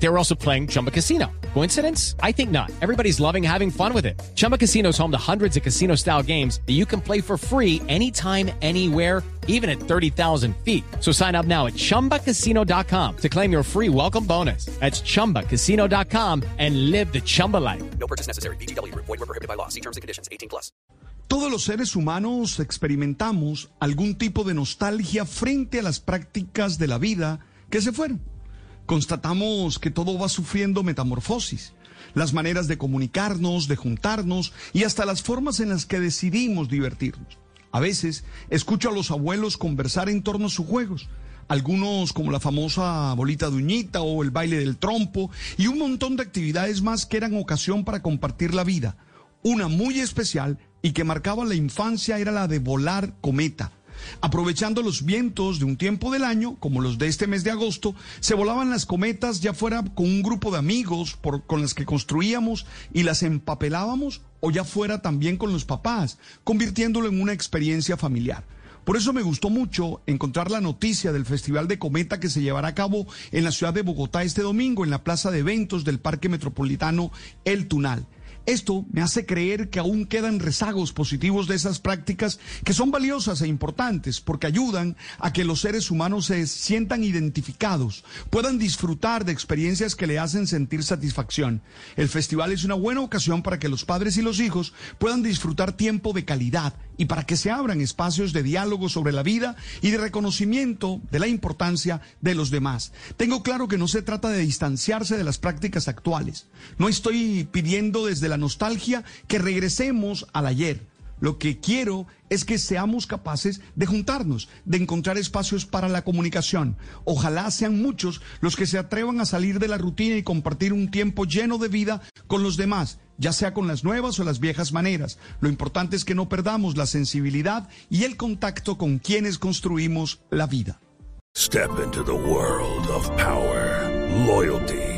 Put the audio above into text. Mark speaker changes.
Speaker 1: They were also playing Chumba Casino. Coincidence? I think not. Everybody's loving having fun with it. Chumba Casino is home to hundreds of casino style games that you can play for free anytime, anywhere, even at 30,000 feet. So sign up now at chumbacasino.com to claim your free welcome bonus. That's chumbacasino.com and live the Chumba life.
Speaker 2: No purchase necessary. BGW. Void were prohibited by law. See terms and conditions. 18 plus.
Speaker 3: Todos los seres humanos experimentamos algún tipo de nostalgia frente a las prácticas de la vida que se fueron. Constatamos que todo va sufriendo metamorfosis. Las maneras de comunicarnos, de juntarnos y hasta las formas en las que decidimos divertirnos. A veces escucho a los abuelos conversar en torno a sus juegos. Algunos como la famosa bolita de uñita o el baile del trompo y un montón de actividades más que eran ocasión para compartir la vida. Una muy especial y que marcaba la infancia era la de volar cometa. Aprovechando los vientos de un tiempo del año, como los de este mes de agosto, se volaban las cometas ya fuera con un grupo de amigos con las que construíamos y las empapelábamos o ya fuera también con los papás, convirtiéndolo en una experiencia familiar. Por eso me gustó mucho encontrar la noticia del Festival de Cometa que se llevará a cabo en la ciudad de Bogotá este domingo en la plaza de eventos del Parque Metropolitano El Tunal. Esto me hace creer que aún quedan rezagos positivos de esas prácticas que son valiosas e importantes porque ayudan a que los seres humanos se sientan identificados, puedan disfrutar de experiencias que le hacen sentir satisfacción. El festival es una buena ocasión para que los padres y los hijos puedan disfrutar tiempo de calidad y para que se abran espacios de diálogo sobre la vida y de reconocimiento de la importancia de los demás. Tengo claro que no se trata de distanciarse de las prácticas actuales. No estoy pidiendo desde la nostalgia que regresemos al ayer. Lo que quiero es que seamos capaces de juntarnos, de encontrar espacios para la comunicación. Ojalá sean muchos los que se atrevan a salir de la rutina y compartir un tiempo lleno de vida con los demás, ya sea con las nuevas o las viejas maneras. Lo importante es que no perdamos la sensibilidad y el contacto con quienes construimos la vida.
Speaker 4: Step into the world of power, loyalty,